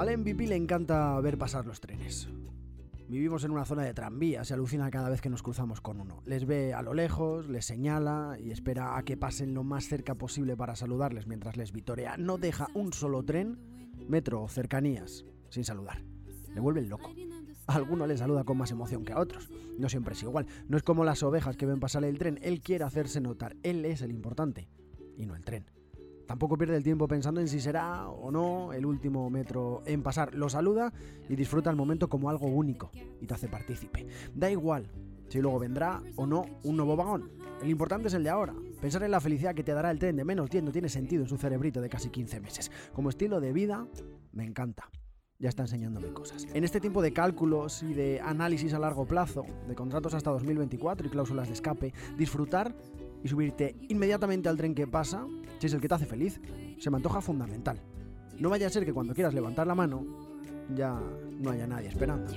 Al MVP le encanta ver pasar los trenes. Vivimos en una zona de tranvía, se alucina cada vez que nos cruzamos con uno. Les ve a lo lejos, les señala y espera a que pasen lo más cerca posible para saludarles mientras les vitorea. No deja un solo tren, metro o cercanías, sin saludar. Le vuelven loco. A alguno le saluda con más emoción que a otros. No siempre es igual. No es como las ovejas que ven pasar el tren. Él quiere hacerse notar. Él es el importante y no el tren. Tampoco pierde el tiempo pensando en si será o no el último metro en pasar. Lo saluda y disfruta el momento como algo único y te hace partícipe. Da igual si luego vendrá o no un nuevo vagón. El importante es el de ahora. Pensar en la felicidad que te dará el tren de menos 10 no tiene sentido en su cerebrito de casi 15 meses. Como estilo de vida, me encanta ya está enseñándome cosas. En este tiempo de cálculos y de análisis a largo plazo, de contratos hasta 2024 y cláusulas de escape, disfrutar y subirte inmediatamente al tren que pasa, si es el que te hace feliz, se me antoja fundamental. No vaya a ser que cuando quieras levantar la mano, ya no haya nadie esperando.